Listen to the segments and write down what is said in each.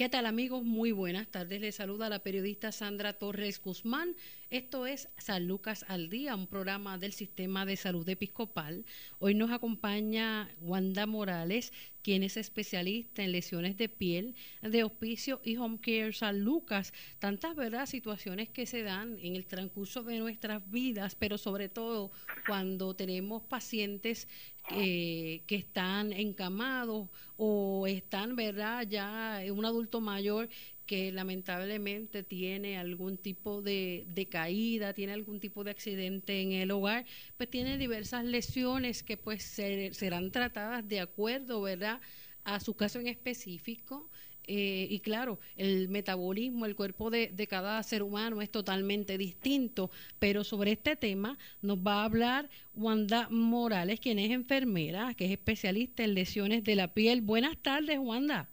¿Qué tal amigos? Muy buenas tardes. Les saluda la periodista Sandra Torres Guzmán. Esto es San Lucas al Día, un programa del Sistema de Salud Episcopal. Hoy nos acompaña Wanda Morales, quien es especialista en lesiones de piel, de hospicio y home care San Lucas. Tantas, ¿verdad?, situaciones que se dan en el transcurso de nuestras vidas, pero sobre todo cuando tenemos pacientes eh, que están encamados o están, ¿verdad?, ya un adulto mayor que lamentablemente tiene algún tipo de, de, caída, tiene algún tipo de accidente en el hogar, pues tiene diversas lesiones que pues serán tratadas de acuerdo, ¿verdad?, a su caso en específico. Eh, y claro, el metabolismo, el cuerpo de, de, cada ser humano es totalmente distinto, pero sobre este tema nos va a hablar Wanda Morales, quien es enfermera, que es especialista en lesiones de la piel. Buenas tardes, Wanda.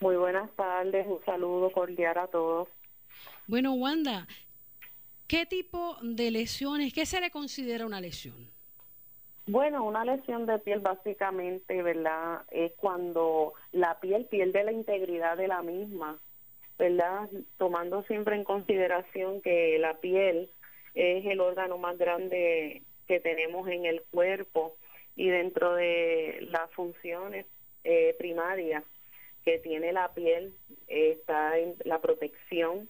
Muy buenas tardes, un saludo cordial a todos. Bueno, Wanda, ¿qué tipo de lesiones, qué se le considera una lesión? Bueno, una lesión de piel básicamente, ¿verdad? Es cuando la piel pierde la integridad de la misma, ¿verdad? Tomando siempre en consideración que la piel es el órgano más grande que tenemos en el cuerpo y dentro de las funciones eh, primarias que tiene la piel está en la protección,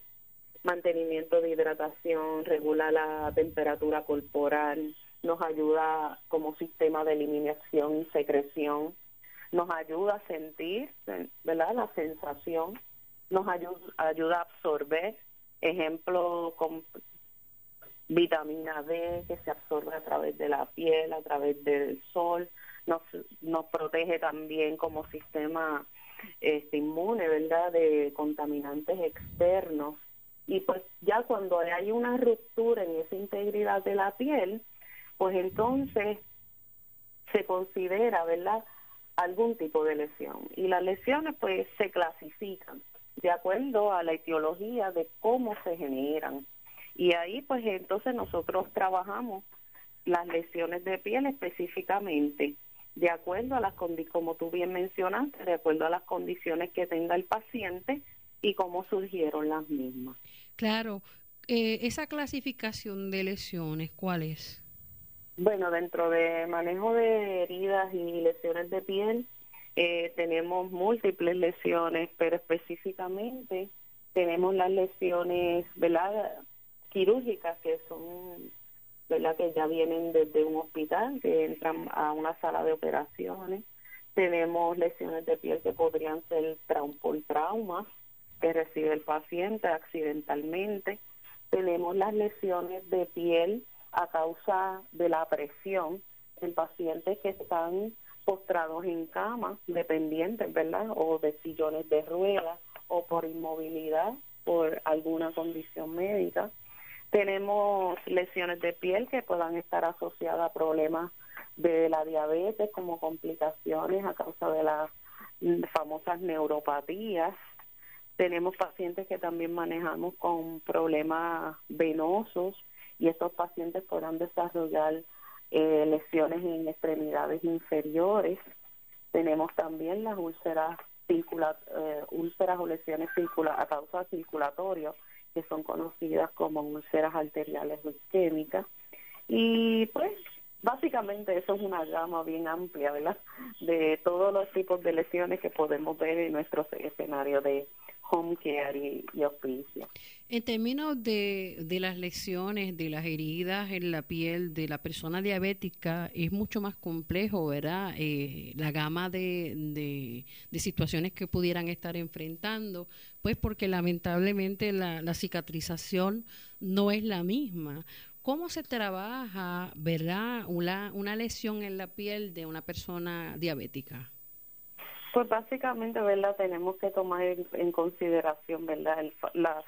mantenimiento de hidratación, regula la temperatura corporal, nos ayuda como sistema de eliminación y secreción, nos ayuda a sentir, ¿verdad? La sensación, nos ayuda, a absorber, ejemplo, vitamina D que se absorbe a través de la piel, a través del sol, nos, nos protege también como sistema este, inmune, ¿verdad?, de contaminantes externos. Y pues ya cuando hay una ruptura en esa integridad de la piel, pues entonces se considera, ¿verdad?, algún tipo de lesión. Y las lesiones pues se clasifican de acuerdo a la etiología de cómo se generan. Y ahí pues entonces nosotros trabajamos las lesiones de piel específicamente de acuerdo a las condiciones, como tú bien mencionaste, de acuerdo a las condiciones que tenga el paciente y cómo surgieron las mismas. Claro, eh, esa clasificación de lesiones, ¿cuál es? Bueno, dentro de manejo de heridas y lesiones de piel, eh, tenemos múltiples lesiones, pero específicamente tenemos las lesiones ¿verdad? quirúrgicas que son ¿verdad? que ya vienen desde un hospital, que entran a una sala de operaciones. Tenemos lesiones de piel que podrían ser por traumas que recibe el paciente accidentalmente. Tenemos las lesiones de piel a causa de la presión en pacientes que están postrados en cama, dependientes, ¿verdad? O de sillones de ruedas o por inmovilidad, por alguna condición médica. Tenemos lesiones de piel que puedan estar asociadas a problemas de la diabetes como complicaciones a causa de las famosas neuropatías. Tenemos pacientes que también manejamos con problemas venosos y estos pacientes podrán desarrollar eh, lesiones en extremidades inferiores. Tenemos también las úlceras, circula, eh, úlceras o lesiones circula, a causa circulatoria que son conocidas como úlceras arteriales o isquémicas. Y pues básicamente eso es una gama bien amplia, ¿verdad? De todos los tipos de lesiones que podemos ver en nuestro escenario de En términos de, de, las lesiones, de las heridas en la piel de la persona diabética, es mucho más complejo, ¿verdad? Eh, la gama de, de, de, situaciones que pudieran estar enfrentando, pues porque lamentablemente la, la cicatrización no es la misma. ¿Cómo se trabaja, verdad, una, una lesión en la piel de una persona diabética? Pues básicamente, ¿verdad? Tenemos que tomar en, consideración, ¿verdad? la,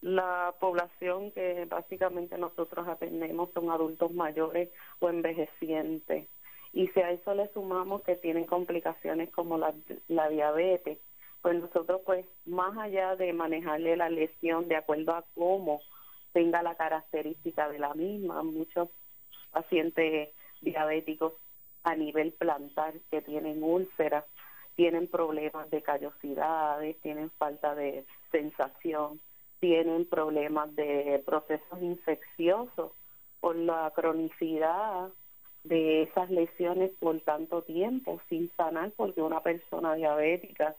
la población que básicamente nosotros atendemos son adultos mayores o envejecientes. Y si a eso le sumamos que tienen complicaciones como la, la diabetes, pues nosotros pues más allá de manejarle la lesión de acuerdo a cómo tenga la característica de la misma, muchos pacientes diabéticos a nivel plantar que tienen úlceras tienen problemas de callosidades, tienen falta de sensación, tienen problemas de procesos infecciosos por la cronicidad de esas lesiones por tanto tiempo sin sanar porque una persona diabética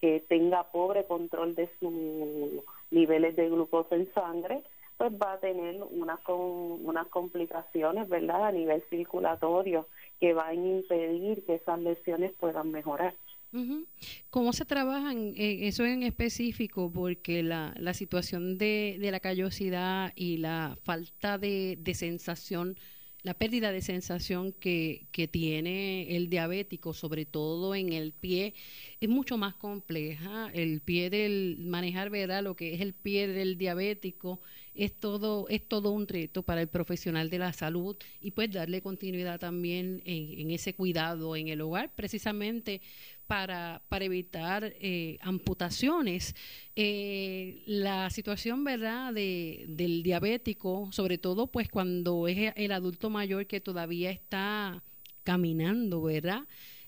que tenga pobre control de sus niveles de glucosa en sangre pues va a tener unas con, unas complicaciones verdad a nivel circulatorio que van a impedir que esas lesiones puedan mejorar ¿Cómo se trabaja en eso en específico? Porque la, la situación de, de la callosidad y la falta de, de sensación la pérdida de sensación que, que, tiene el diabético, sobre todo en el pie, es mucho más compleja. El pie del manejar, ¿verdad? Lo que es el pie del diabético es todo, es todo un reto para el profesional de la salud y pues darle continuidad también en, ese cuidado en el hogar, precisamente para, para evitar eh, amputaciones. Eh, la situación, ¿verdad?, de, del diabético, sobre todo pues cuando es el adulto mayor que todavía está caminando, ¿verdad?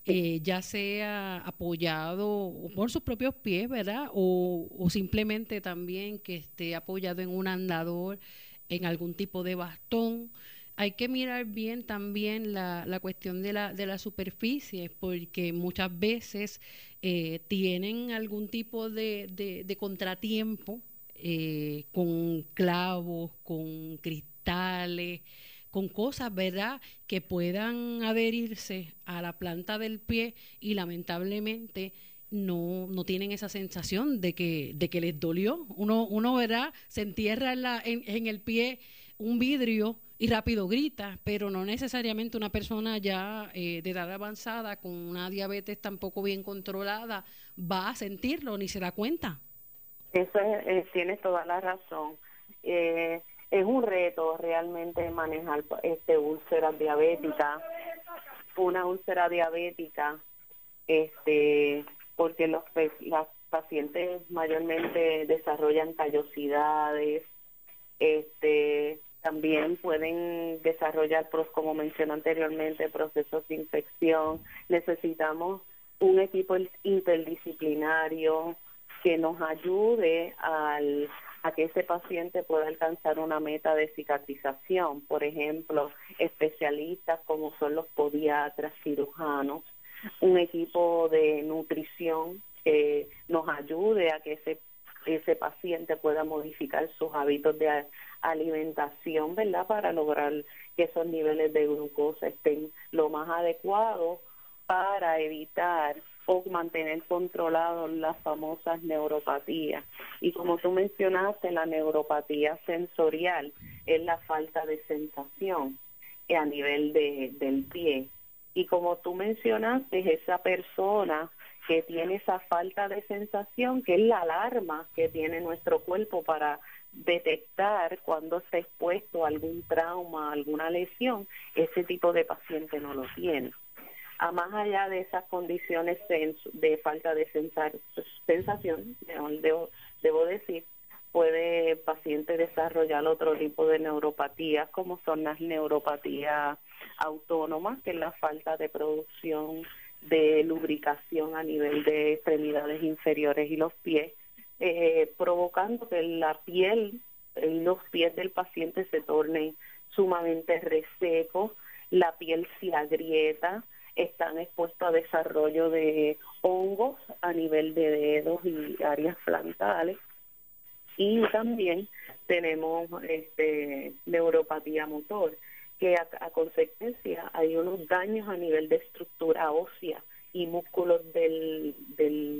Eh, ya sea apoyado por sus propios pies, ¿verdad? O, o simplemente también que esté apoyado en un andador, en algún tipo de bastón hay que mirar bien también la, la cuestión de la, de la superficie, porque muchas veces eh, tienen algún tipo de, de, contratiempo eh, con clavos, con cristales, con cosas, ¿verdad?, que puedan adherirse a la planta del pie y lamentablemente no, no tienen esa sensación de que, de que les dolió. Uno, uno ¿verdad?, se entierra en, la, en, en el pie un vidrio y rápido grita, pero no necesariamente una persona ya eh, de edad avanzada con una diabetes tampoco bien controlada va a sentirlo ni se da cuenta. Eso es, eh, tienes toda la razón. Eh, es un reto realmente manejar este úlcera diabética, una úlcera diabética, este, porque los las pacientes mayormente desarrollan callosidades, este, también pueden desarrollar, como mencioné anteriormente, procesos de infección. Necesitamos un equipo interdisciplinario que nos ayude al, a que ese paciente pueda alcanzar una meta de cicatrización. Por ejemplo, especialistas como son los podiatras, cirujanos, un equipo de nutrición que nos ayude a que ese ese paciente pueda modificar sus hábitos de alimentación, ¿verdad? Para lograr que esos niveles de glucosa estén lo más adecuados para evitar o mantener controlados las famosas neuropatías. Y como tú mencionaste, la neuropatía sensorial es la falta de sensación a nivel de, del pie. Y como tú mencionaste, esa persona que tiene esa falta de sensación, que es la alarma que tiene nuestro cuerpo para detectar cuando está expuesto algún trauma, alguna lesión, ese tipo de paciente no lo tiene. A más allá de esas condiciones de falta de sensación, debo, decir, puede el paciente desarrollar otro tipo de neuropatías, como son las neuropatías autónomas, que es la falta de producción de lubricación a nivel de extremidades inferiores y los pies, eh, provocando que la piel y los pies del paciente se tornen sumamente resecos, la piel se agrieta, están expuestos a desarrollo de hongos a nivel de dedos y áreas frontales y también tenemos este neuropatía motor que a, consecuencia hay unos daños a nivel de estructura ósea y músculos de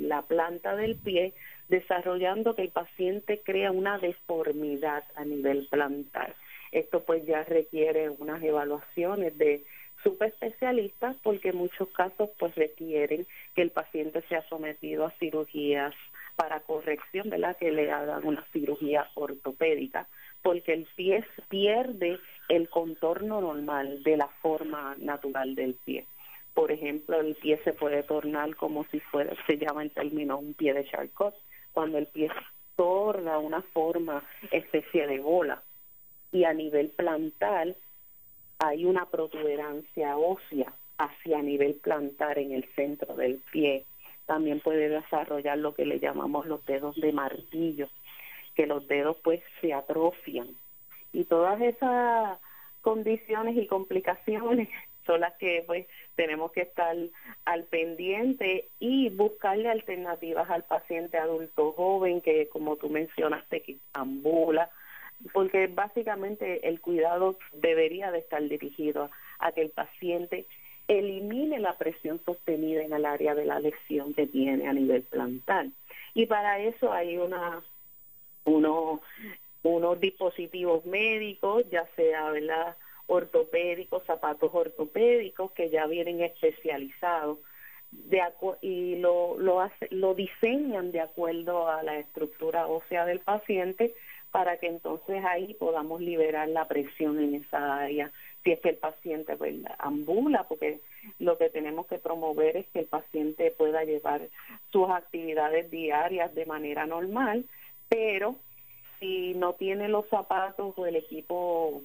la planta del pie, desarrollando que el paciente crea una deformidad a nivel plantar. Esto pues ya requiere unas evaluaciones de subespecialistas porque muchos casos pues requieren que el paciente sea sometido a cirugías para corrección, ¿verdad? Que le hagan una cirugía ortopédica porque el pie pierde el contorno normal de la forma natural del pie. Por ejemplo, el pie se puede tornar como si fuera, se llama en término un pie de Charcot, cuando el pie torna una forma especie de bola. Y a nivel plantar hay una protuberancia ósea hacia nivel plantar en el centro del pie también puede desarrollar lo que le llamamos los dedos de martillo, que los dedos pues se atrofian. Y todas esas condiciones y complicaciones son las que pues tenemos que estar al pendiente y buscarle alternativas al paciente adulto joven que como tú mencionaste que ambula porque básicamente el cuidado debería de estar dirigido a que el paciente elimine la presión sostenida en el área de la lesión que tiene a nivel plantar. Y para eso hay una uno, unos dispositivos médicos, ya sea ¿verdad? ortopédicos, zapatos ortopédicos que ya vienen especializados de y lo, lo, hace, lo diseñan de acuerdo a la estructura ósea del paciente para que entonces ahí podamos liberar la presión en esa área si es que el paciente pues, ambula, porque lo que tenemos que promover es que el paciente pueda llevar sus actividades diarias de manera normal, pero si no tiene los zapatos o el equipo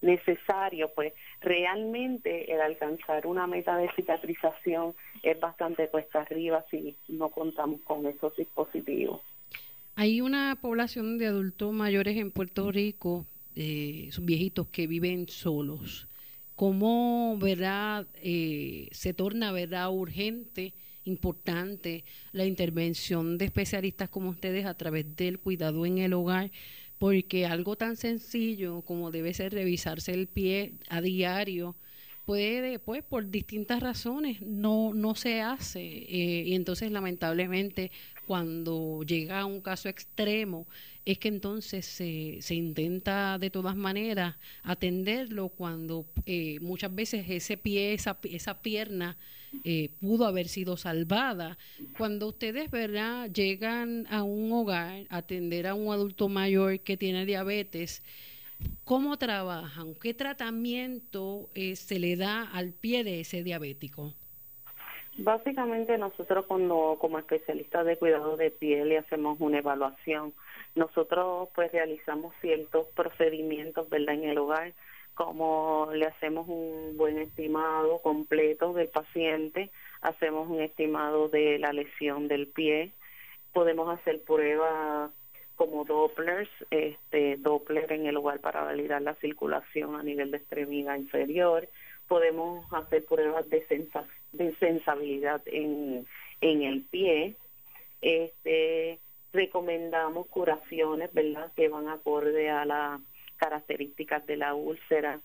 necesario, pues realmente el alcanzar una meta de cicatrización es bastante cuesta arriba si no contamos con esos dispositivos. Hay una población de adultos mayores en Puerto Rico, eh, son viejitos que viven solos. ¿Cómo, verdad, eh, se torna, verdad, urgente, importante la intervención de especialistas como ustedes a través del cuidado en el hogar? Porque algo tan sencillo como debe ser revisarse el pie a diario, puede, pues, por distintas razones, no, no se hace. Eh, y entonces, lamentablemente, cuando llega a un caso extremo, es que entonces se, se intenta de todas maneras atenderlo cuando eh, muchas veces ese pie, esa, esa pierna eh, pudo haber sido salvada. Cuando ustedes ¿verdad? llegan a un hogar a atender a un adulto mayor que tiene diabetes, ¿cómo trabajan? ¿Qué tratamiento eh, se le da al pie de ese diabético? Básicamente nosotros cuando como especialistas de cuidado de piel le hacemos una evaluación. Nosotros pues realizamos ciertos procedimientos, ¿verdad? En el hogar, como le hacemos un buen estimado completo del paciente, hacemos un estimado de la lesión del pie, podemos hacer pruebas como Dopplers, este Doppler en el hogar para validar la circulación a nivel de extremidad inferior, podemos hacer pruebas de sensación de sensibilidad en, en el pie. Este, recomendamos curaciones, ¿verdad?, que van acorde a las características de la úlcera.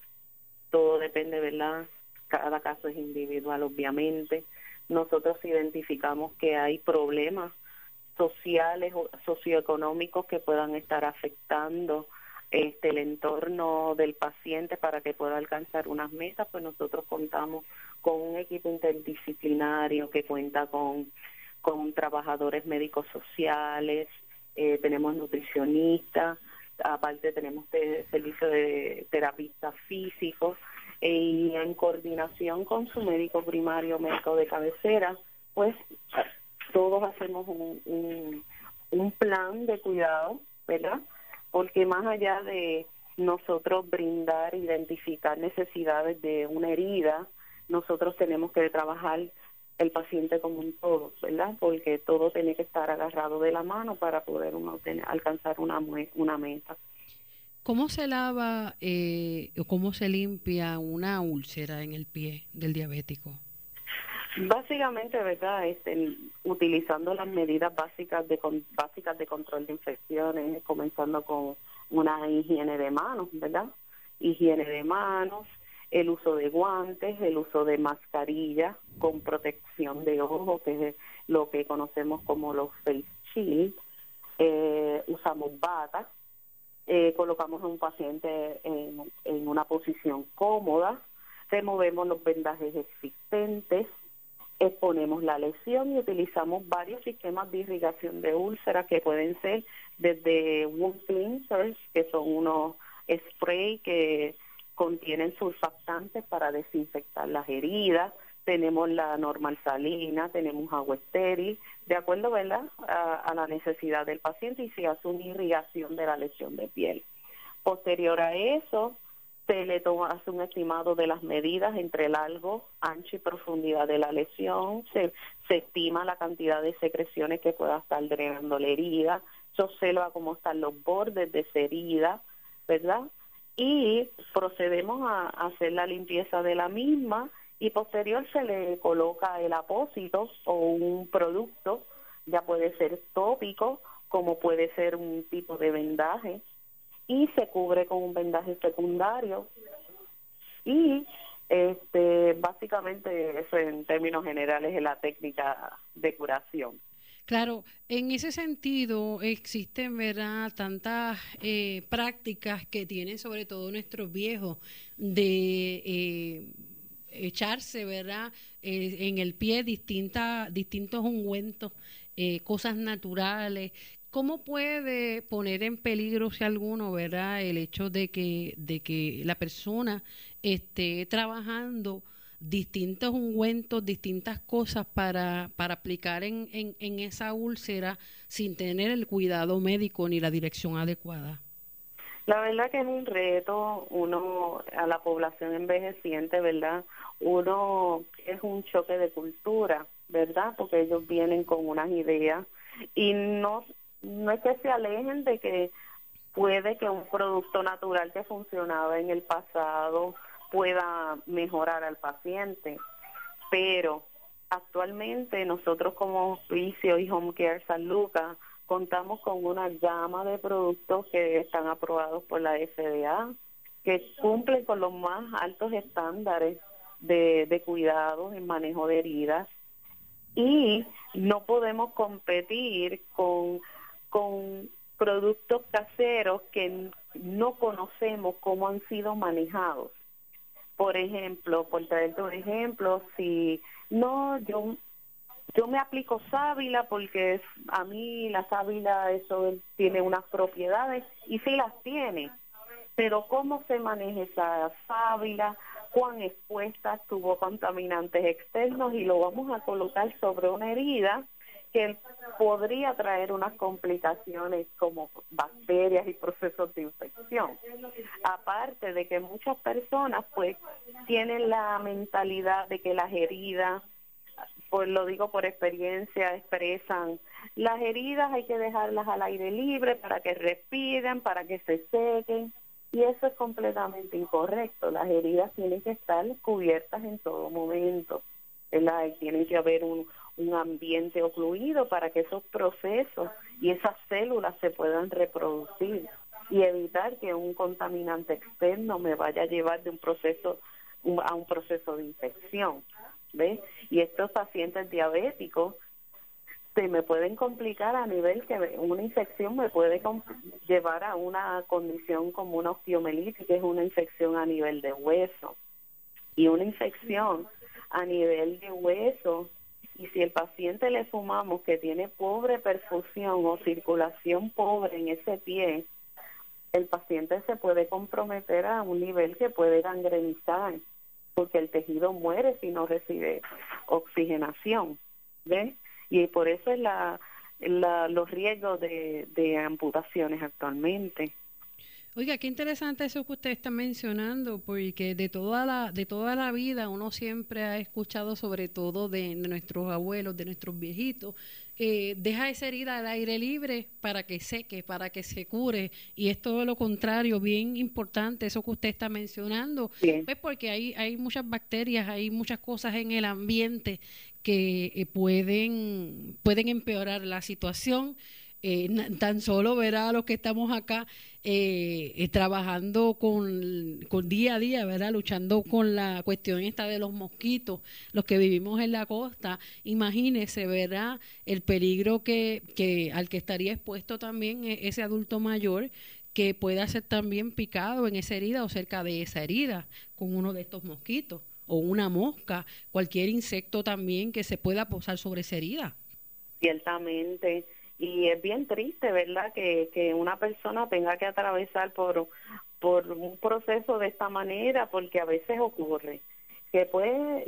Todo depende, ¿verdad? Cada caso es individual, obviamente. Nosotros identificamos que hay problemas sociales o socioeconómicos que puedan estar afectando este, el entorno del paciente para que pueda alcanzar unas metas, pues nosotros contamos con un equipo interdisciplinario que cuenta con, con trabajadores médicos sociales, eh, tenemos nutricionistas, aparte tenemos servicio de terapistas físicos eh, y en coordinación con su médico primario, médico de cabecera, pues todos hacemos un, un, plan de cuidado, ¿verdad? porque más allá de nosotros brindar, identificar necesidades de una herida, nosotros tenemos que trabajar el paciente como un todo, ¿verdad? Porque todo tiene que estar agarrado de la mano para poder uno alcanzar una, una meta. ¿Cómo se lava eh, o cómo se limpia una úlcera en el pie del diabético? Básicamente, ¿verdad? Este, utilizando las medidas básicas de básicas de control de infecciones, comenzando con una higiene de manos, ¿verdad? Higiene de manos, el uso de guantes, el uso de mascarilla con protección de ojo, que es lo que conocemos como los face shields. Eh, usamos batas, eh, colocamos a un paciente en, en una posición cómoda, removemos los vendajes existentes, exponemos la lesión y utilizamos varios sistemas de irrigación de úlceras que pueden ser desde wound cleansers, que son unos spray que contienen surfactantes para desinfectar las heridas, tenemos la normal salina, tenemos agua estéril, de acuerdo ¿verdad? A, a, la necesidad del paciente y se hace una irrigación de la lesión de piel. Posterior a eso, se le toma, hace un estimado de las medidas entre largo, ancho y profundidad de la lesión, se, estima la cantidad de secreciones que pueda estar drenando la herida, se observa cómo están los bordes de esa herida, ¿verdad? Y procedemos a, hacer la limpieza de la misma y posterior se le coloca el apósito o un producto, ya puede ser tópico, como puede ser un tipo de vendaje, y se cubre con un vendaje secundario y este básicamente eso en términos generales es la técnica de curación. Claro, en ese sentido existen, ¿verdad?, tantas eh, prácticas que tienen sobre todo nuestros viejos de eh, echarse, ¿verdad?, eh, en el pie distintas, distintos ungüentos, cosas naturales ¿Cómo puede poner en peligro, si alguno, verdad, el hecho de que, de que la persona esté trabajando distintos ungüentos, distintas cosas para, para aplicar en, en, en esa úlcera sin tener el cuidado médico ni la dirección adecuada? La verdad que es un reto, uno a la población envejeciente, ¿verdad? Uno es un choque de cultura, ¿verdad? Porque ellos vienen con unas ideas y no no es que se alejen de que puede que un producto natural que funcionaba en el pasado pueda mejorar al paciente, pero actualmente nosotros como Vicio y Home Care San Lucas contamos con una gama de productos que están aprobados por la FDA, que cumplen con los más altos estándares de, de cuidados en manejo de heridas. Y no podemos competir con con productos caseros que no conocemos cómo han sido manejados. Por ejemplo, por traerte un ejemplo, si no, yo yo me aplico sábila porque a mí la sábila eso tiene unas propiedades y sí las tiene, pero cómo se maneja esa sábila, cuán expuesta tuvo contaminantes externos y lo vamos a colocar sobre una herida que podría traer unas complicaciones como bacterias y procesos de infección. Aparte de que muchas personas pues tienen la mentalidad de que las heridas, pues lo digo por experiencia, expresan, las heridas hay que dejarlas al aire libre para que respiren, para que se sequen. Y eso es completamente incorrecto. Las heridas tienen que estar cubiertas en todo momento. ¿verdad? Y tiene que haber un, un ambiente ocluido para que esos procesos y esas células se puedan reproducir y evitar que un contaminante externo me vaya a llevar de un proceso a un proceso de infección. ¿Ves? Y estos pacientes diabéticos se me pueden complicar a nivel que una infección me puede llevar a una condición como una osteomelitis, que es una infección a nivel de hueso. Y una infección a nivel de hueso y si el paciente le sumamos que tiene pobre perfusión o circulación pobre en ese pie, el paciente se puede comprometer a un nivel que puede gangrenizar, porque el tejido muere si no recibe oxigenación. ¿Ves? Y por eso es la, los riesgos de, de amputaciones actualmente. Oiga, qué interesante eso que usted está mencionando, porque de toda la de toda la vida uno siempre ha escuchado, sobre todo de, nuestros abuelos, de nuestros viejitos, eh, deja esa herida al aire libre para que seque, para que se cure, y es todo lo contrario, bien importante eso que usted está mencionando, pues porque hay hay muchas bacterias, hay muchas cosas en el ambiente que eh, pueden pueden empeorar la situación eh, tan solo verá a los que estamos acá eh, eh, trabajando con, día a día, ¿verdad? Luchando con la cuestión esta de los mosquitos, los que vivimos en la costa, imagínese, ¿verdad? El peligro que, que al que estaría expuesto también e, ese adulto mayor que pueda ser también picado en esa herida o cerca de esa herida con uno de estos mosquitos o una mosca, cualquier insecto también que se pueda posar sobre esa herida. Ciertamente y es bien triste, ¿verdad? Que, que una persona tenga que atravesar por, por un proceso de esta manera, porque a veces ocurre que pues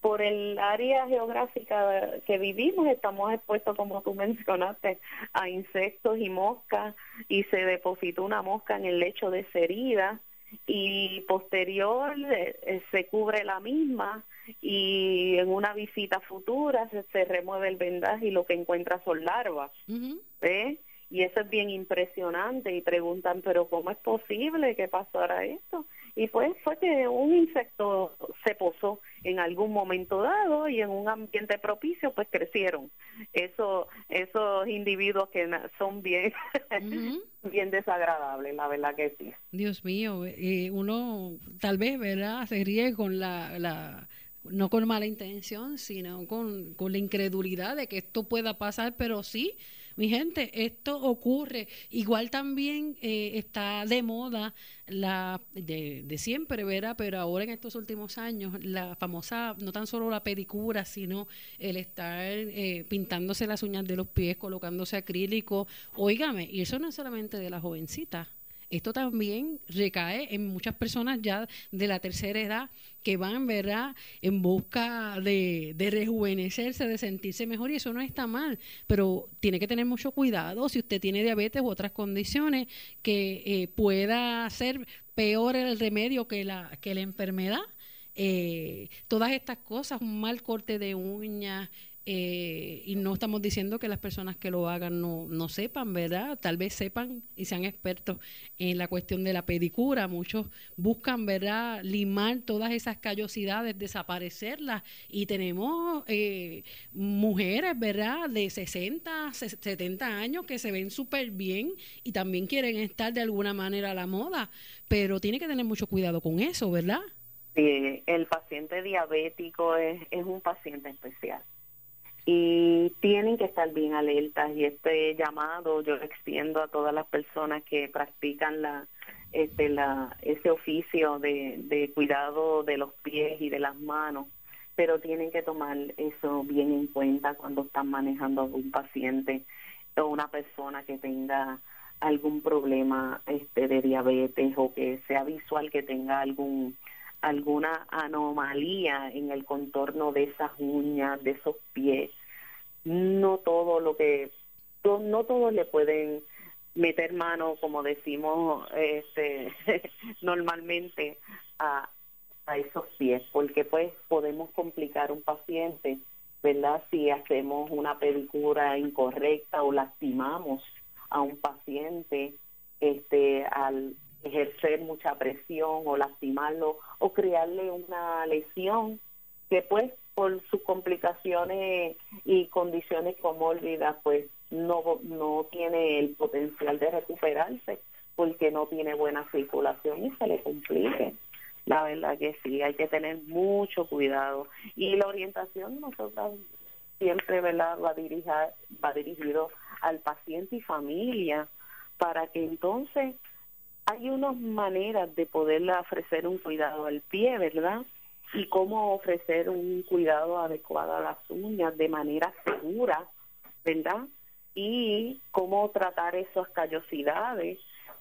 por el área geográfica que vivimos estamos expuestos, como tú mencionaste, a insectos y moscas y se depositó una mosca en el lecho de esa herida y posterior eh, se cubre la misma y en una visita futura se, remueve el vendaje y lo que encuentra son larvas. Y eso es bien impresionante y preguntan, pero ¿cómo es posible que pasara esto? Y pues fue que un insecto se posó en algún momento dado y en un ambiente propicio pues crecieron. Eso, esos individuos que son bien, bien desagradables, la verdad que sí. Dios mío, eh, uno tal vez, ¿verdad? Se ríe con la, la no con mala intención, sino con, con la incredulidad de que esto pueda pasar, pero sí, mi gente, esto ocurre. Igual también eh, está de moda la de, de, siempre, ¿verdad? Pero ahora en estos últimos años, la famosa, no tan solo la pedicura, sino el estar eh, pintándose las uñas de los pies, colocándose acrílico. Óigame, y eso no es solamente de la jovencita esto también recae en muchas personas ya de la tercera edad que van, ¿verdad?, en busca de, rejuvenecerse, de sentirse mejor y eso no está mal, pero tiene que tener mucho cuidado si usted tiene diabetes u otras condiciones que eh, pueda ser peor el remedio que la, que la enfermedad. Eh, todas estas cosas, un mal corte de uñas, eh, y no estamos diciendo que las personas que lo hagan no, no sepan, ¿verdad? Tal vez sepan y sean expertos en la cuestión de la pedicura. Muchos buscan, ¿verdad?, limar todas esas callosidades, desaparecerlas. Y tenemos eh, mujeres, ¿verdad?, de 60, 70 años que se ven súper bien y también quieren estar de alguna manera a la moda. Pero tiene que tener mucho cuidado con eso, ¿verdad? Sí, el paciente diabético es, es un paciente especial y tienen que estar bien alertas. Y este llamado yo extiendo a todas las personas que practican la este la ese oficio de, de cuidado de los pies y de las manos pero tienen que tomar eso bien en cuenta cuando están manejando a un paciente o una persona que tenga algún problema este de diabetes o que sea visual que tenga algún alguna anomalía en el contorno de esas uñas, de esos pies. No todo lo que, no todos le pueden meter mano, como decimos este, normalmente, a, a esos pies, porque pues podemos complicar un paciente, ¿verdad? Si hacemos una pedicura incorrecta o lastimamos a un paciente este al ejercer mucha presión o lastimarlo o crearle una lesión que pues por sus complicaciones y condiciones comórbidas pues no no tiene el potencial de recuperarse porque no tiene buena circulación y se le complique. La verdad que sí, hay que tener mucho cuidado. Y la orientación nosotros siempre ¿verdad? va dirigida, va dirigido al paciente y familia para que entonces hay unas maneras de poderle ofrecer un cuidado al pie, ¿verdad? Y cómo ofrecer un cuidado adecuado a las uñas de manera segura, ¿verdad? Y cómo tratar esas callosidades.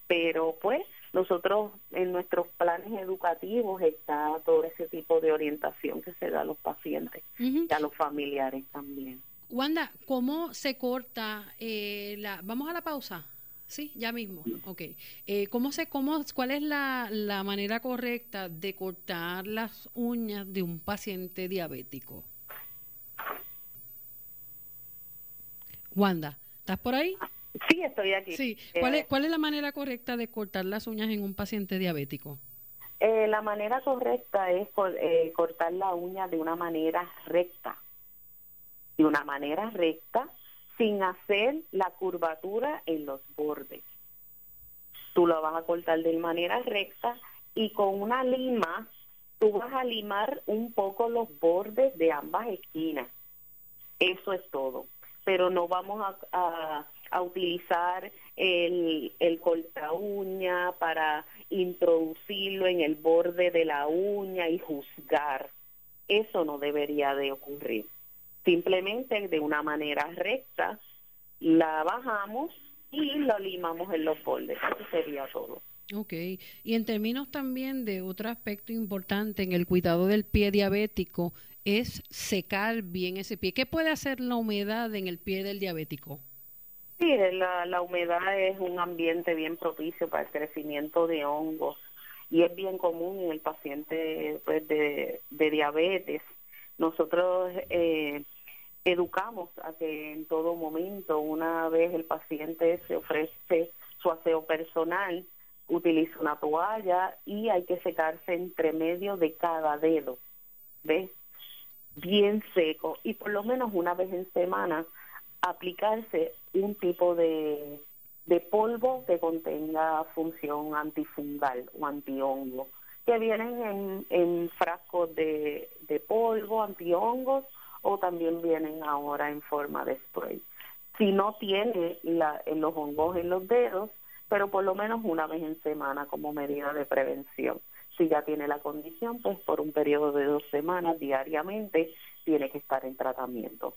Pero pues nosotros en nuestros planes educativos está todo ese tipo de orientación que se da a los pacientes y a los familiares también. Wanda, ¿cómo se corta eh, la... Vamos a la pausa. Sí, ya mismo. Ok. Eh, ¿cómo se, cómo, ¿Cuál es la, la manera correcta de cortar las uñas de un paciente diabético? Wanda, ¿estás por ahí? Sí, estoy aquí. Sí. ¿Cuál, es, eh, ¿Cuál es la manera correcta de cortar las uñas en un paciente diabético? Eh, la manera correcta es cortar la uña de una manera recta. De una manera recta sin hacer la curvatura en los bordes. Tú lo vas a cortar de manera recta y con una lima tú vas a limar un poco los bordes de ambas esquinas. Eso es todo. Pero no vamos a, utilizar el, el corta uña para introducirlo en el borde de la uña y juzgar. Eso no debería de ocurrir. Simplemente de una manera recta la bajamos y la limamos en los bordes. Eso sería todo. Ok, y en términos también de otro aspecto importante en el cuidado del pie diabético es secar bien ese pie. ¿Qué puede hacer la humedad en el pie del diabético? Sí, la, la humedad es un ambiente bien propicio para el crecimiento de hongos y es bien común en el paciente pues, de, diabetes. Nosotros eh, educamos a que en todo momento, una vez el paciente se ofrece su aseo personal, utiliza una toalla y hay que secarse entre medio de cada dedo, ¿ves? Bien seco y por lo menos una vez en semana aplicarse un tipo de, de polvo que contenga función antifungal o antihongo, que vienen en, en frascos de, de polvo, antihongos o también vienen ahora en forma de spray. Si no tiene la, los hongos en los dedos, pero por lo menos una vez en semana como medida de prevención. Si ya tiene la condición, pues por un periodo de dos semanas diariamente tiene que estar en tratamiento.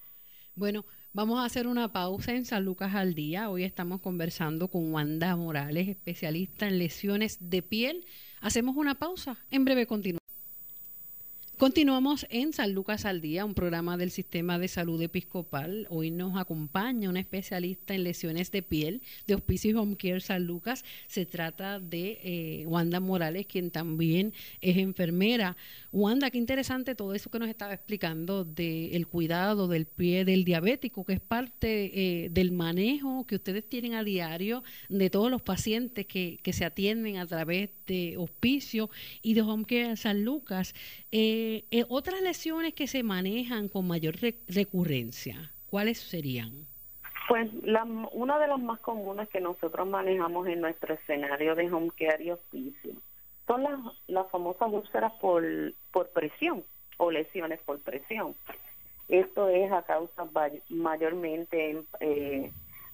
Bueno, vamos a hacer una pausa en San Lucas al Día. Hoy estamos conversando con Wanda Morales, especialista en lesiones de piel. Hacemos una pausa. En breve continuamos. Continuamos en San Lucas al Día, un programa del Sistema de Salud Episcopal. Hoy nos acompaña una especialista en lesiones de piel de Hospicio Home Care San Lucas. Se trata de eh, Wanda Morales, quien también es enfermera. Wanda, qué interesante todo eso que nos estaba explicando del cuidado del pie del diabético, que es parte eh, del manejo que ustedes tienen a diario de todos los pacientes que, que se atienden a través de Hospicio y de Home Care San Lucas. Eh, eh, eh, otras lesiones que se manejan con mayor recurrencia, ¿cuáles serían? Pues la, una de las más comunes que nosotros manejamos en nuestro escenario de home care y hospicio son las, las famosas úlceras por, por presión o lesiones por presión. Esto es a causa mayormente eh,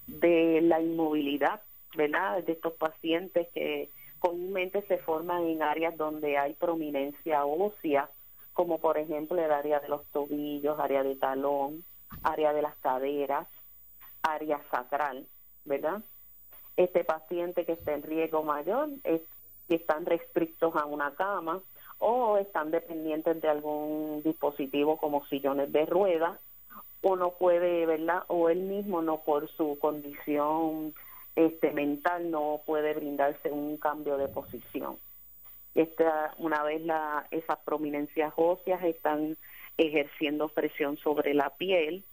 de la inmovilidad, ¿verdad? De estos pacientes que comúnmente se forman en áreas donde hay prominencia ósea como por ejemplo el área de los tobillos, área de talón, área de las caderas, área sacral, ¿verdad? Este paciente que está en riesgo mayor, es, que están restrictos a una cama o están dependientes de algún dispositivo como sillones de ruedas o no puede, ¿verdad? O él mismo no por su condición este mental no puede brindarse un cambio de posición. Una vez la, esas prominencias óseas están ejerciendo presión sobre la piel,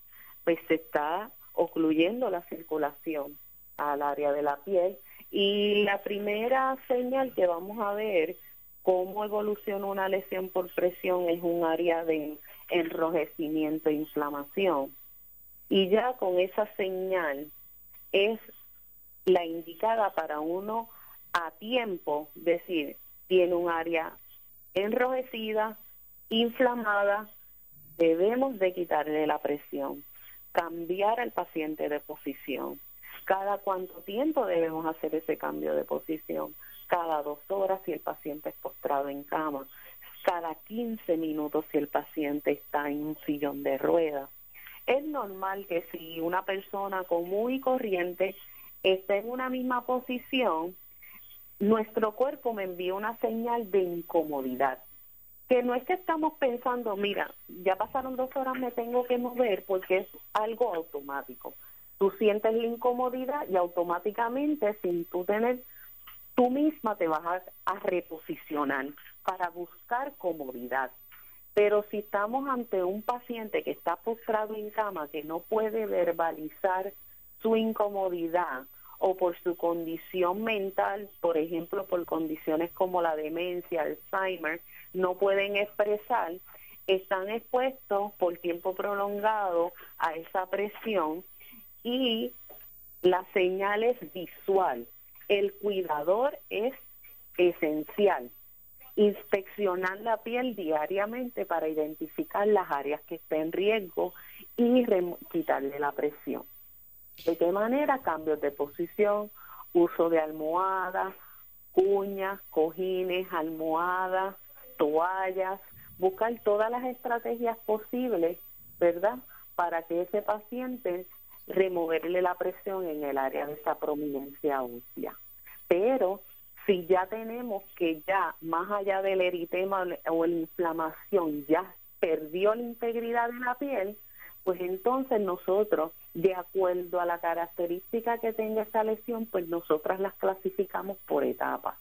pues se está ocluyendo la circulación al área de la piel. Y la primera señal que vamos a ver cómo evoluciona una lesión por presión es un área de enrojecimiento e inflamación. Y ya con esa señal es la indicada para uno a tiempo decir, tiene un área enrojecida, inflamada, debemos de quitarle la presión, cambiar al paciente de posición. ¿Cada cuánto tiempo debemos hacer ese cambio de posición? Cada dos horas si el paciente es postrado en cama, cada 15 minutos si el paciente está en un sillón de ruedas. Es normal que si una persona común y corriente está en una misma posición, nuestro cuerpo me envía una señal de incomodidad. Que no es que estamos pensando, mira, ya pasaron dos horas, me tengo que mover porque es algo automático. Tú sientes la incomodidad y automáticamente, sin tú tener, tú misma te vas a, a reposicionar para buscar comodidad. Pero si estamos ante un paciente que está postrado en cama, que no puede verbalizar su incomodidad, o por su condición mental, por ejemplo, por condiciones como la demencia, Alzheimer, no pueden expresar, están expuestos por tiempo prolongado a esa presión y la señal es visual. El cuidador es esencial. Inspeccionar la piel diariamente para identificar las áreas que estén en riesgo y quitarle la presión. ¿De qué manera? Cambios de posición, uso de almohadas, cuñas, cojines, almohadas, toallas, buscar todas las estrategias posibles, ¿verdad? Para que ese paciente removerle la presión en el área de esa prominencia ósea. Pero si ya tenemos que ya, más allá del eritema o la inflamación, ya perdió la integridad de la piel, pues entonces nosotros, de acuerdo a la característica que tenga esa lesión, pues nosotras las clasificamos por etapas.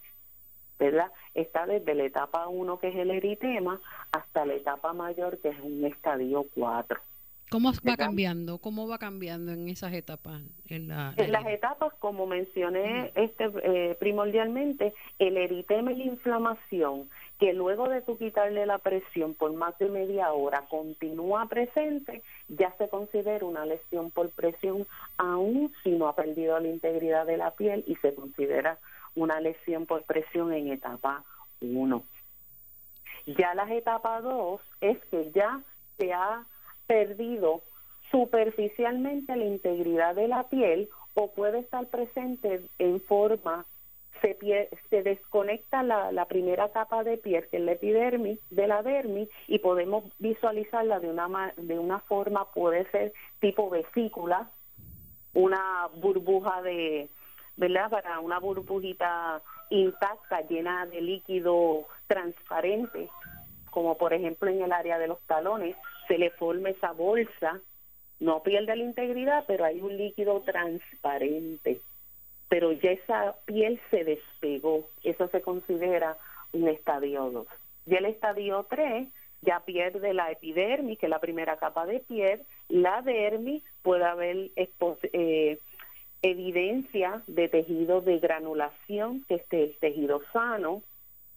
¿verdad? Está desde la etapa 1, que es el eritema, hasta la etapa mayor, que es un estadio 4. ¿Cómo va cambiando? ¿Cómo va cambiando en esas etapas? En, las etapas, como mencioné este eh, primordialmente, el eritema y la inflamación, que luego de tu quitarle la presión por más de media hora continúa presente, ya se considera una lesión por presión, aun si no ha perdido la integridad de la piel y se considera una lesión por presión en etapa 1. Ya las etapas 2 es que ya se ha perdido superficialmente la integridad de la piel o puede estar presente en forma se, se desconecta la, la, primera capa de piel, que es la epidermis, de la dermis, y podemos visualizarla de una, de una forma, puede ser tipo vesícula, una burbuja de, ¿verdad? Para una burbujita intacta, llena de líquido transparente, como por ejemplo en el área de los talones, se le forma esa bolsa, no pierde la integridad, pero hay un líquido transparente. Pero ya esa piel se despegó, eso se considera un estadio 2. Y el estadio 3 ya pierde la epidermis, que es la primera capa de piel, la dermis, puede haber eh, evidencia de tejido de granulación, que este el tejido sano,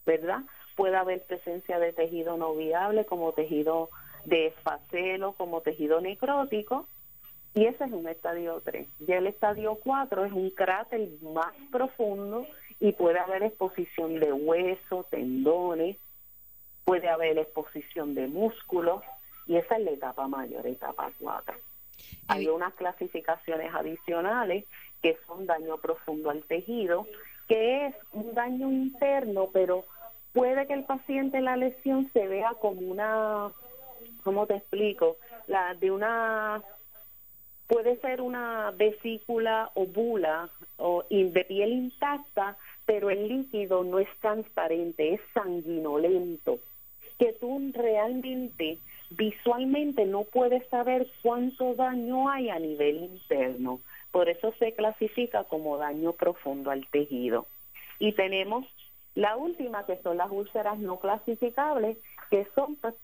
¿verdad? Puede haber presencia de tejido no viable como tejido de esfacelo, como tejido necrótico, y ese es un estadio 3. Ya el estadio 4 es un cráter más profundo y puede haber exposición de huesos, tendones, puede haber exposición de músculos, y esa es la etapa mayor, etapa 4. Hay unas clasificaciones adicionales que son daño profundo al tejido, que es un daño interno, pero puede que el paciente la lesión se vea como una, ¿cómo te explico? La de una puede ser una vesícula o bula o de piel intacta, pero el líquido no es transparente, es sanguinolento, que tú realmente visualmente no puedes saber cuánto daño hay a nivel interno. Por eso se clasifica como daño profundo al tejido. Y tenemos la última, que son las úlceras no clasificables, que son pues,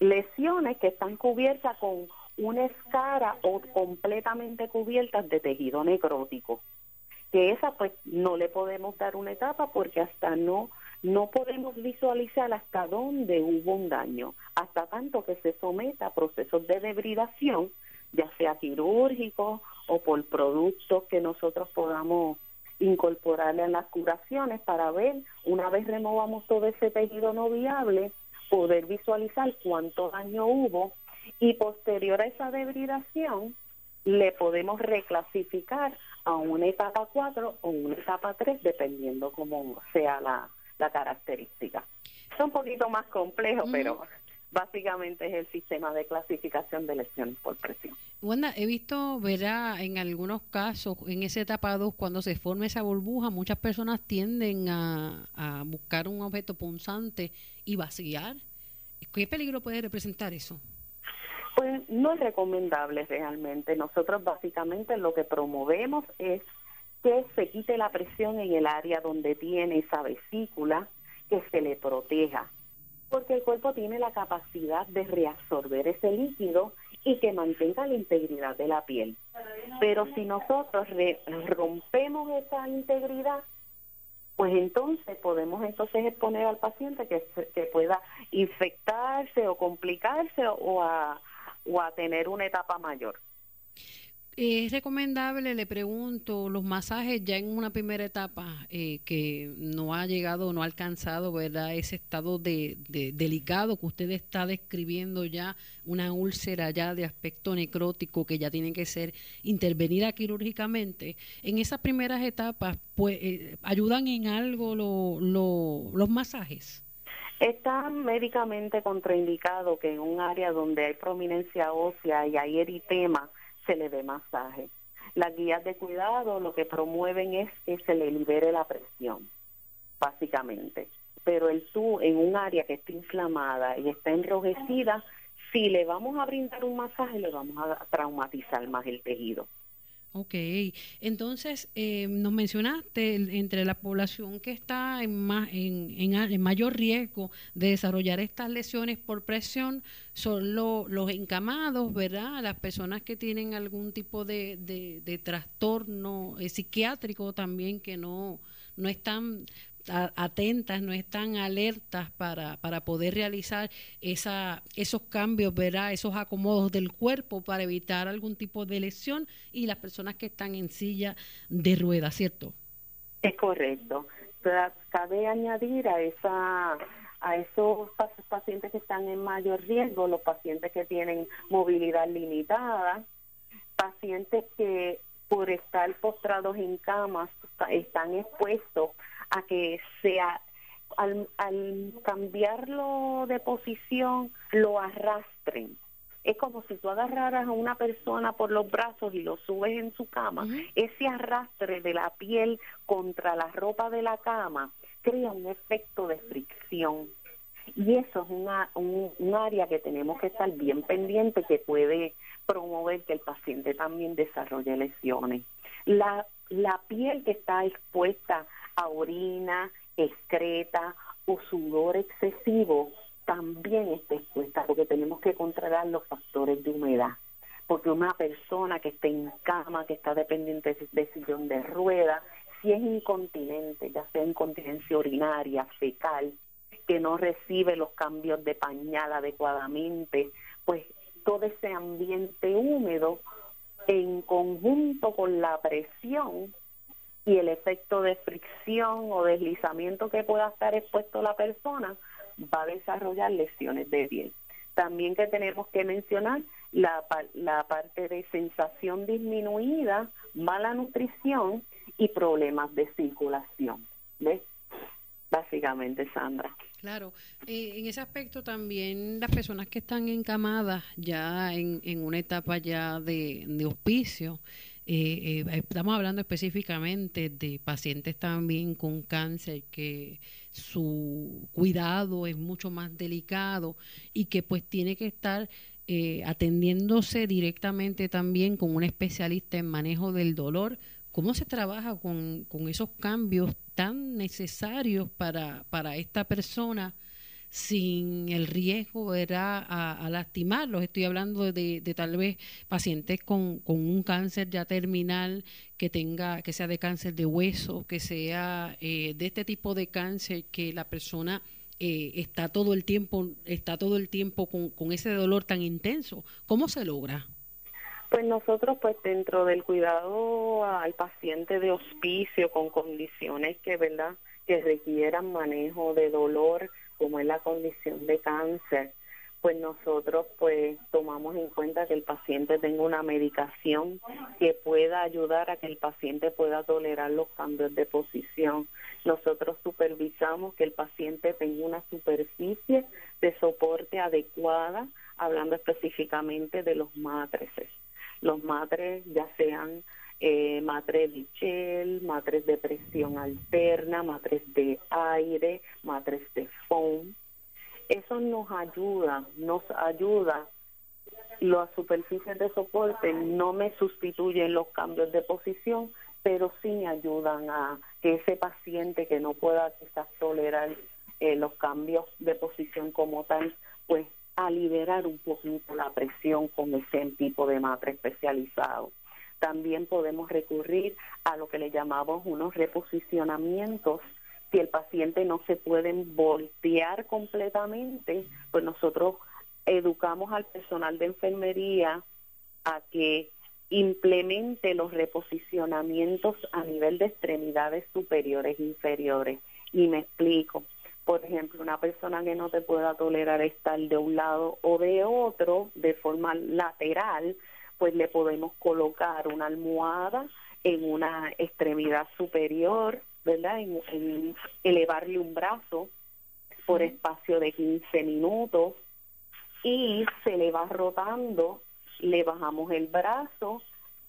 lesiones que están cubiertas con una escara o completamente cubiertas de tejido necrótico. Que esa pues no le podemos dar una etapa porque hasta no no podemos visualizar hasta dónde hubo un daño, hasta tanto que se someta a procesos de debridación, ya sea quirúrgico o por productos que nosotros podamos incorporarle a las curaciones para ver, una vez removamos todo ese tejido no viable, poder visualizar cuánto daño hubo y posterior a esa debridación le podemos reclasificar a una etapa 4 o una etapa 3 dependiendo cómo sea la, la característica. Es un poquito más complejo, pero básicamente es el sistema de clasificación de lesiones por presión. Wanda, he visto, verá, en algunos casos, en esa etapa 2, cuando se forma esa burbuja, muchas personas tienden a, a buscar un objeto punzante y vaciar. ¿Qué peligro puede representar eso? Pues no es recomendable realmente. Nosotros básicamente lo que promovemos es que se quite la presión en el área donde tiene esa vesícula, que se le proteja, porque el cuerpo tiene la capacidad de reabsorber ese líquido y que mantenga la integridad de la piel. Pero si nosotros rompemos esa integridad, pues entonces podemos entonces exponer al paciente que, que pueda infectarse o complicarse o a, o a tener una etapa mayor. ¿Es recomendable, le pregunto, los masajes ya en una primera etapa eh, que no ha llegado, no ha alcanzado, ¿verdad? Ese estado de, delicado que usted está describiendo ya, una úlcera ya de aspecto necrótico que ya tiene que ser intervenida quirúrgicamente. En esas primeras etapas, pues, eh, ¿ayudan en algo los masajes? Está médicamente contraindicado que en un área donde hay prominencia ósea y hay eritema, se le dé masaje. Las guías de cuidado lo que promueven es que se le libere la presión, básicamente. Pero el tú en un área que está inflamada y está enrojecida, si le vamos a brindar un masaje, le vamos a traumatizar más el tejido. Ok, entonces eh, nos mencionaste entre la población que está en, más, en, en, mayor riesgo de desarrollar estas lesiones por presión son los encamados, ¿verdad? Las personas que tienen algún tipo de, de, trastorno eh, psiquiátrico también que no, no están atentas, no están alertas para, para poder realizar esa, esos cambios, ¿verdad? esos acomodos del cuerpo para evitar algún tipo de lesión y las personas que están en silla de ruedas, ¿cierto? Es correcto. Cabe añadir a esa a esos pacientes que están en mayor riesgo, los pacientes que tienen movilidad limitada, pacientes que por estar postrados en camas están expuestos a que sea al, al cambiarlo de posición lo arrastren. Es como si tú agarraras a una persona por los brazos y lo subes en su cama. Ese arrastre de la piel contra la ropa de la cama crea un efecto de fricción. Y eso es una, un, un, área que tenemos que estar bien pendiente que puede promover que el paciente también desarrolle lesiones. La, la piel que está expuesta a orina, excreta o sudor excesivo también está expuesta porque tenemos que controlar los factores de humedad. Porque una persona que está en cama, que está dependiente de sillón de rueda, si es incontinente, ya sea incontinencia urinaria, fecal, que no recibe los cambios de pañal adecuadamente, pues todo ese ambiente húmedo en conjunto con la presión y el efecto de fricción o deslizamiento que pueda estar expuesto la persona va a desarrollar lesiones de piel. También que tenemos que mencionar la, la parte de sensación disminuida, mala nutrición y problemas de circulación. ¿Ves? Básicamente, Sandra. Claro, eh, en ese aspecto también las personas que están encamadas ya en, en una etapa ya de, de hospicio, eh, eh, estamos hablando específicamente de pacientes también con cáncer que su cuidado es mucho más delicado y que pues tiene que estar eh, atendiéndose directamente también con un especialista en manejo del dolor. ¿Cómo se trabaja con, con esos cambios tan necesarios para, para esta persona? Sin el riesgo era a, lastimarlos. Estoy hablando de, tal vez pacientes con, un cáncer ya terminal que tenga, que sea de cáncer de hueso, que sea eh, de este tipo de cáncer que la persona eh, está todo el tiempo, está todo el tiempo con, con ese dolor tan intenso. ¿Cómo se logra? Pues nosotros, pues dentro del cuidado al paciente de hospicio con condiciones que, ¿verdad?, que requieran manejo de dolor, como es la condición de cáncer, pues nosotros pues tomamos en cuenta que el paciente tenga una medicación que pueda ayudar a que el paciente pueda tolerar los cambios de posición. Nosotros supervisamos que el paciente tenga una superficie de soporte adecuada, hablando específicamente de los matrices. Los matres ya sean eh, matres de gel, matres de presión alterna, matres de aire, matres de foam. Eso nos ayuda, nos ayuda. Las superficies de soporte no me sustituyen los cambios de posición, pero sí ayudan a que ese paciente que no pueda quizás tolerar eh, los cambios de posición como tal, pues a liberar un poquito la presión con ese tipo de matre especializado. También podemos recurrir a lo que le llamamos unos reposicionamientos. Si el paciente no se puede voltear completamente, pues nosotros educamos al personal de enfermería a que implemente los reposicionamientos a nivel de extremidades superiores e inferiores. Y me explico. Por ejemplo, una persona que no te pueda tolerar estar de un lado o de otro de forma lateral, pues le podemos colocar una almohada en una extremidad superior, ¿verdad? En, elevarle un brazo por espacio de 15 minutos y se le va rotando, le bajamos el brazo,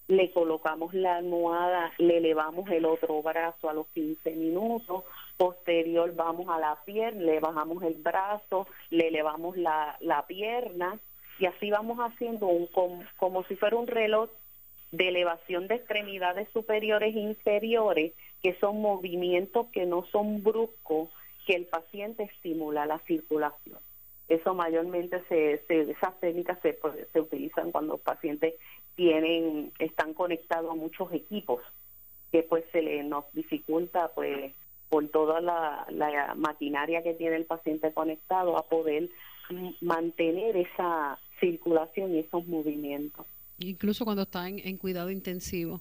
le colocamos la almohada, le elevamos el otro brazo a los 15 minutos, posterior vamos a la pierna, le bajamos el brazo, le elevamos la, la pierna y así vamos haciendo un como, si fuera un reloj de elevación de extremidades superiores e inferiores, que son movimientos que no son bruscos, que el paciente estimula la circulación. Eso mayormente se, esas técnicas se, se utilizan cuando los pacientes tienen, están conectados a muchos equipos, que pues se le nos dificulta pues por toda la maquinaria que tiene el paciente conectado a poder mantener esa circulación y esos movimientos. Incluso cuando está en, cuidado intensivo.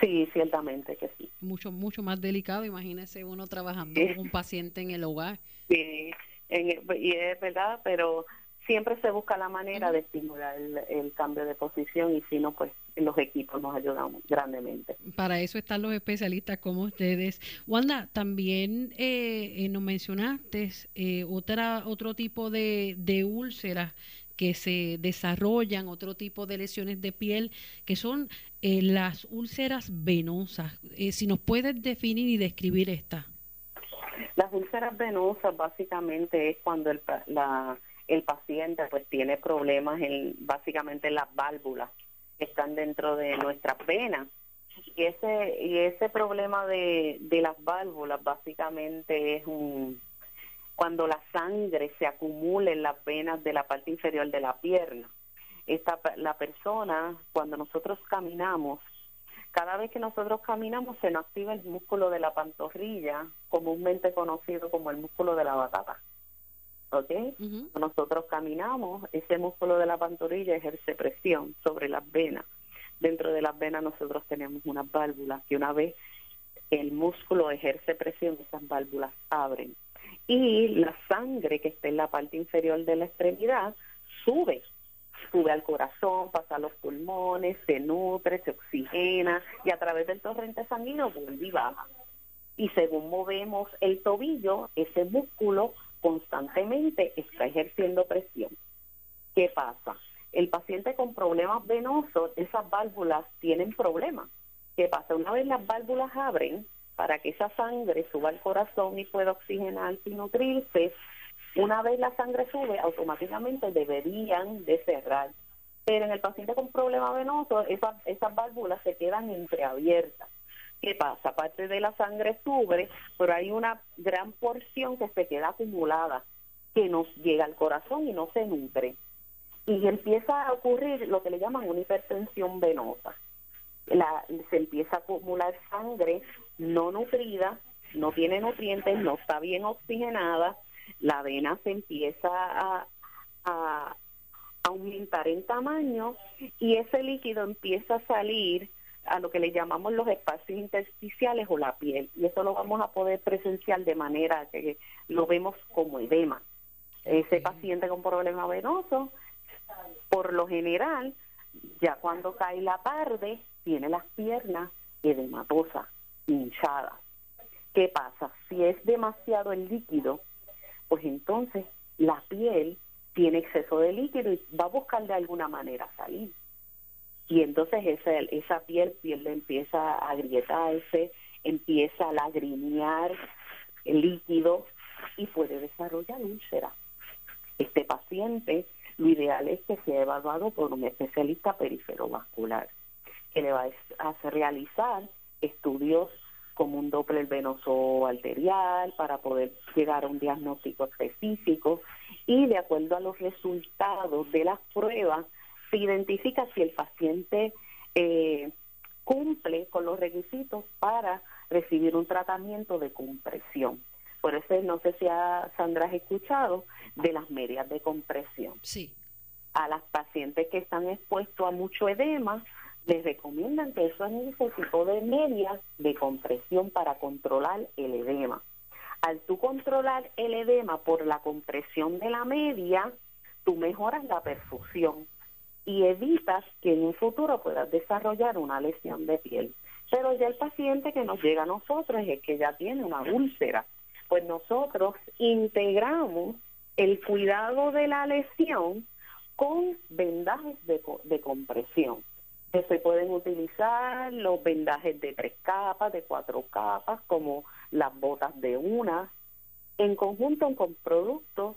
Sí, ciertamente que sí. Mucho, mucho más delicado, imagínese uno trabajando con un paciente en el hogar. Sí, y es verdad, pero siempre se busca la manera de estimular el, cambio de posición y si no, pues los equipos nos ayudan grandemente. Para eso están los especialistas como ustedes. Wanda, también eh, eh nos mencionaste eh, otra, otro tipo de, de úlceras que se desarrollan, otro tipo de lesiones de piel, que son eh, las úlceras venosas. si nos puedes definir y describir esta. Las úlceras venosas básicamente es cuando el, la, el paciente pues tiene problemas en básicamente las válvulas que están dentro de nuestras venas y ese y ese problema de, de las válvulas básicamente es un cuando la sangre se acumula en las venas de la parte inferior de la pierna. Esta la persona cuando nosotros caminamos cada vez que nosotros caminamos se nos activa el músculo de la pantorrilla comúnmente conocido como el músculo de la batata ¿ok? Nosotros caminamos, ese músculo de la pantorrilla ejerce presión sobre las venas. Dentro de las venas nosotros tenemos unas válvulas que una vez el músculo ejerce presión, esas válvulas abren. Y la sangre que está en la parte inferior de la extremidad sube, sube al corazón, pasa a los pulmones, se nutre, se oxigena y a través del torrente sanguíneo vuelve y baja. Y según movemos el tobillo, ese músculo constantemente está ejerciendo presión. ¿Qué pasa? El paciente con problemas venosos, esas válvulas tienen problemas. ¿Qué pasa? Una vez las válvulas abren para que esa sangre suba al corazón y pueda oxigenarse y nutrirse, una vez la sangre sube, automáticamente deberían de cerrar. Pero en el paciente con problemas venosos, esas, esas válvulas se quedan entreabiertas. ¿Qué pasa? Parte de la sangre sube, pero hay una gran porción que se queda acumulada, que nos llega al corazón y no se nutre. Y empieza a ocurrir lo que le llaman una hipertensión venosa. La, se empieza a acumular sangre no nutrida, no tiene nutrientes, no está bien oxigenada, la vena se empieza a, a aumentar en tamaño y ese líquido empieza a salir a lo que le llamamos los espacios intersticiales o la piel. Y eso lo vamos a poder presenciar de manera que lo vemos como edema. Ese paciente con problema venoso, por lo general, ya cuando cae la tarde, tiene las piernas edematosas, hinchadas. ¿Qué pasa? Si es demasiado el líquido, pues entonces la piel tiene exceso de líquido y va a buscar de alguna manera salir y entonces esa, esa piel, piel empieza a agrietarse, empieza a lagrimear el líquido y puede desarrollar úlcera. Este paciente, lo ideal es que sea evaluado por un especialista periferovascular, que le va a hacer realizar estudios como un Doppler venoso arterial para poder llegar a un diagnóstico específico y de acuerdo a los resultados de las pruebas se identifica si el paciente eh, cumple con los requisitos para recibir un tratamiento de compresión. Por eso no sé si a Sandra has escuchado de las medias de compresión. Sí. A las pacientes que están expuestos a mucho edema, les recomiendan que eso es ese tipo de medias de compresión para controlar el edema. Al tú controlar el edema por la compresión de la media, tú mejoras la perfusión y evitas que en un futuro puedas desarrollar una lesión de piel. Pero ya el paciente que nos llega a nosotros es que ya tiene una úlcera. Pues nosotros integramos el cuidado de la lesión con vendajes de, de compresión. Que se pueden utilizar los vendajes de tres capas, de cuatro capas, como las botas de una, en conjunto con productos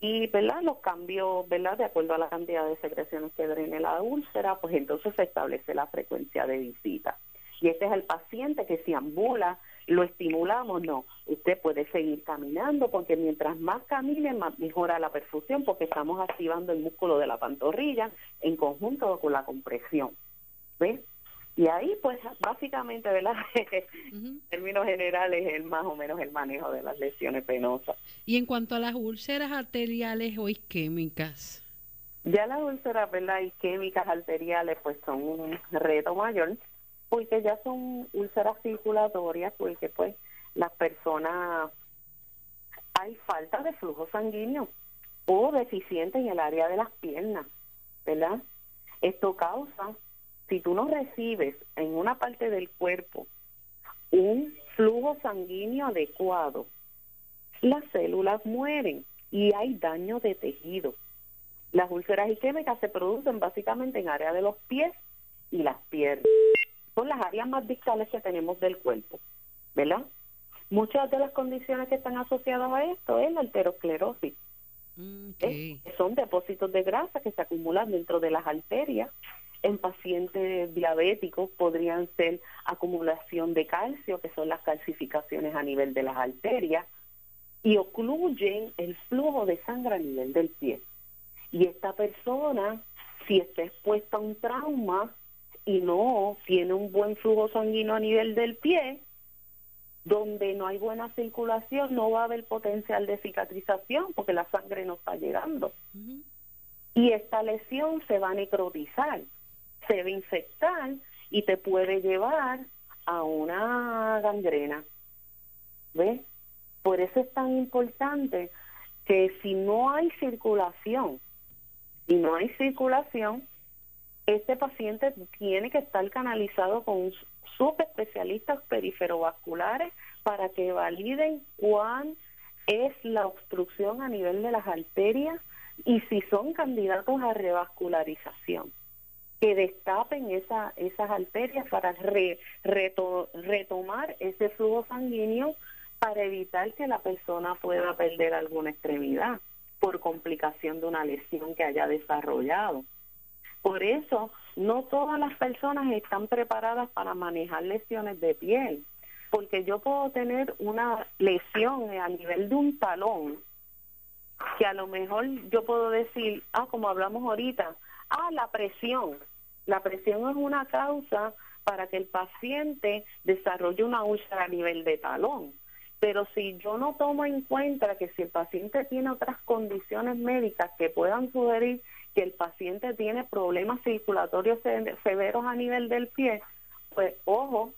y verdad los cambios verdad de acuerdo a la cantidad de secreciones que drene la úlcera pues entonces se establece la frecuencia de visita. Y este es el paciente que si ambula lo estimulamos no. Usted puede seguir caminando porque mientras más camine más mejora la perfusión porque estamos activando el músculo de la pantorrilla en conjunto con la compresión. ¿ves? Y ahí, pues, básicamente, ¿verdad? En términos generales, es más o menos el manejo de las lesiones penosas. Y en cuanto a las úlceras arteriales o isquémicas. Ya las úlceras, ¿verdad? Isquémicas arteriales, pues, son un reto mayor, porque ya son úlceras circulatorias, porque, pues, las personas, hay falta de flujo sanguíneo o deficiente en el área de las piernas, ¿verdad? Esto causa si tú no recibes en una parte del cuerpo un flujo sanguíneo adecuado, las células mueren y hay daño de tejido. Las úlceras isquémicas se producen básicamente en área de los pies y las piernas. Son las áreas más distales que tenemos del cuerpo, ¿verdad? Muchas de las condiciones que están asociadas a esto es la alterosclerosis. Mm, son depósitos de grasa que se acumulan dentro de las arterias en pacientes diabéticos podrían ser acumulación de calcio, que son las calcificaciones a nivel de las arterias, y ocluyen el flujo de sangre a nivel del pie. Y esta persona, si está expuesta a un trauma y no tiene un buen flujo sanguíneo a nivel del pie, donde no hay buena circulación, no va a haber potencial de cicatrización porque la sangre no está llegando. Y esta lesión se va a necrotizar se debe infectar y te puede llevar a una gangrena. ¿Ves? Por eso es tan importante que si no hay circulación, si no hay circulación, este paciente tiene que estar canalizado con subespecialistas periferovasculares para que validen cuán es la obstrucción a nivel de las arterias y si son candidatos a revascularización que destapen esa, esas arterias para retomar ese flujo sanguíneo para evitar que la persona pueda perder alguna extremidad por complicación de una lesión que haya desarrollado. Por eso, no todas las personas están preparadas para manejar lesiones de piel, porque yo puedo tener una lesión a nivel de un talón, que a lo mejor yo puedo decir, ah, como hablamos ahorita, ah, la presión, la presión es una causa para que el paciente desarrolle una úlcera a nivel de talón. Pero si yo no tomo en cuenta que si el paciente tiene otras condiciones médicas que puedan sugerir que el paciente tiene problemas circulatorios severos a nivel del pie, pues ojo,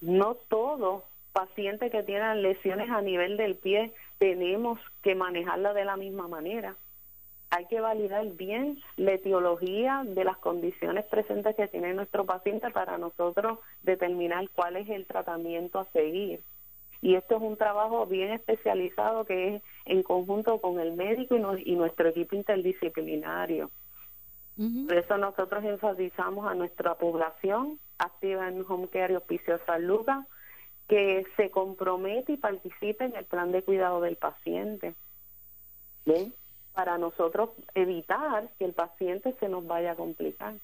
no todo paciente que tiene lesiones a nivel del pie tenemos que manejarla de la misma manera hay que validar bien la etiología de las condiciones presentes que tiene nuestro paciente para nosotros determinar cuál es el tratamiento a seguir. Y esto es un trabajo bien especializado que es en conjunto con el médico y, nuestro equipo interdisciplinario. Por eso nosotros enfatizamos a nuestra población activa en Home Care y Hospicio Salud que se compromete y participe en el plan de cuidado del paciente. ¿Ven? Para nosotros evitar que el paciente se nos vaya a complicar.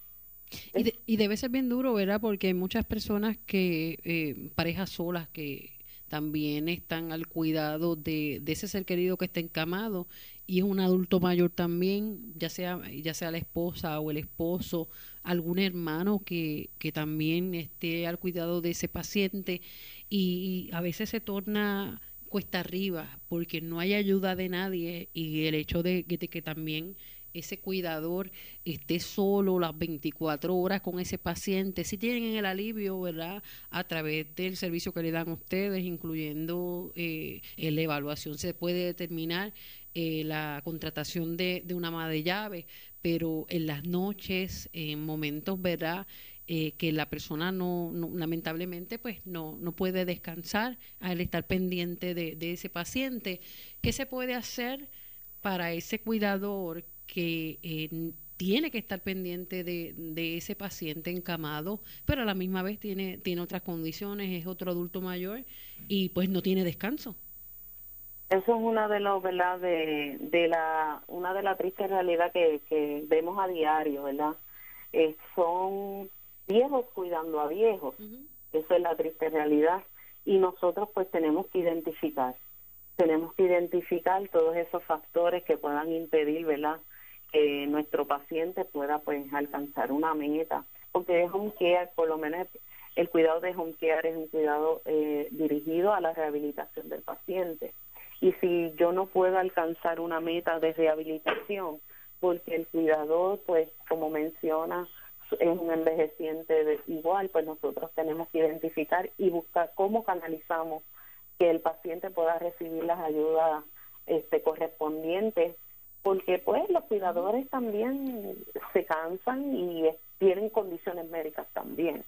Y, debe ser bien duro, ¿verdad? Porque hay muchas personas que, eh, parejas solas, que también están al cuidado de, ese ser querido que está encamado y es un adulto mayor también, ya sea, ya sea la esposa o el esposo, algún hermano que, que también esté al cuidado de ese paciente y a veces se torna cuesta arriba porque no hay ayuda de nadie y el hecho de, que también ese cuidador esté solo las 24 horas con ese paciente, si tienen el alivio, ¿verdad? A través del servicio que le dan ustedes, incluyendo eh, la evaluación, se puede determinar eh, la contratación de, una ama de llave, pero en las noches, en momentos, ¿verdad? Eh, que la persona no, lamentablemente pues no, no puede descansar al estar pendiente de, ese paciente. ¿Qué se puede hacer para ese cuidador que eh, tiene que estar pendiente de, ese paciente encamado, pero a la misma vez tiene, tiene otras condiciones, es otro adulto mayor y pues no tiene descanso? Eso es una de los, ¿verdad? De, de la, una de las tristes realidades que, que vemos a diario, ¿verdad? Eh, son viejos cuidando a viejos. Eso es la triste realidad. Y nosotros pues tenemos que identificar, tenemos que identificar todos esos factores que puedan impedir, ¿verdad? Que nuestro paciente pueda pues alcanzar una meta. Porque de home care, por lo menos el cuidado de home care es un cuidado eh, dirigido a la rehabilitación del paciente. Y si yo no puedo alcanzar una meta de rehabilitación, porque el cuidador, pues como menciona, es un envejeciente de igual, pues nosotros tenemos que identificar y buscar cómo canalizamos que el paciente pueda recibir las ayudas este, correspondientes, porque pues los cuidadores también se cansan y tienen condiciones médicas también.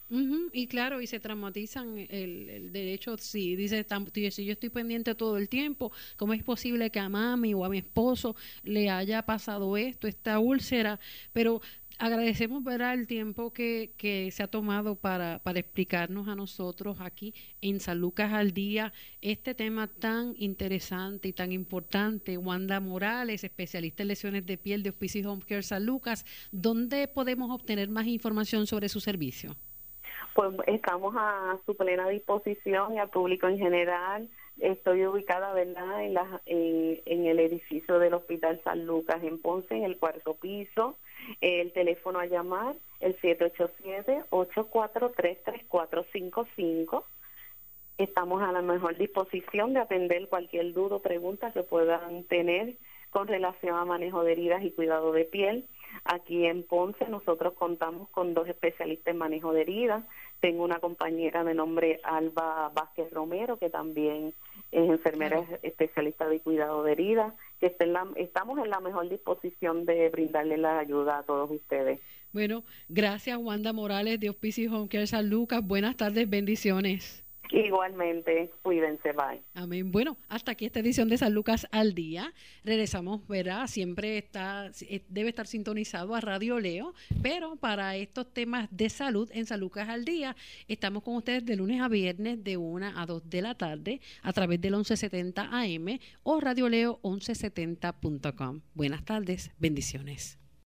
Y claro, y se traumatizan el, derecho, si dice, si yo estoy pendiente todo el tiempo, ¿cómo es posible que a mami o a mi esposo le haya pasado esto, esta úlcera? Pero agradecemos ¿verdad? el tiempo que, que se ha tomado para, para explicarnos a nosotros aquí en San Lucas al Día este tema tan interesante y tan importante. Wanda Morales, especialista en lesiones de piel de Hospice Home Care San Lucas, ¿dónde podemos obtener más información sobre su servicio? Pues estamos a su plena disposición y al público en general. Estoy ubicada, ¿verdad?, en, la, en el edificio del Hospital San Lucas en Ponce, en el cuarto piso. El teléfono a llamar, el 787-843-3455. Estamos a la mejor disposición de atender cualquier duda o pregunta que puedan tener con relación a manejo de heridas y cuidado de piel. Aquí en Ponce nosotros contamos con dos especialistas en manejo de heridas. Tengo una compañera de nombre Alba Vázquez Romero, que también es enfermera especialista de cuidado de heridas, que estamos en la mejor disposición de brindarle la ayuda a todos ustedes. Bueno, gracias Wanda Morales de Hospicio Home Care San Lucas. Buenas tardes, bendiciones. Igualmente, cuídense, bye. Amén. Bueno, hasta aquí esta edición de San Lucas al día. Regresamos, ¿verdad? Siempre está, eh, debe estar sintonizado a Radio Leo, pero para estos temas de salud en San Lucas al día, estamos con ustedes de lunes a viernes de 1 a 2 de la tarde a través del 1170 AM o Radio Leo 1170.com. Buenas tardes, bendiciones.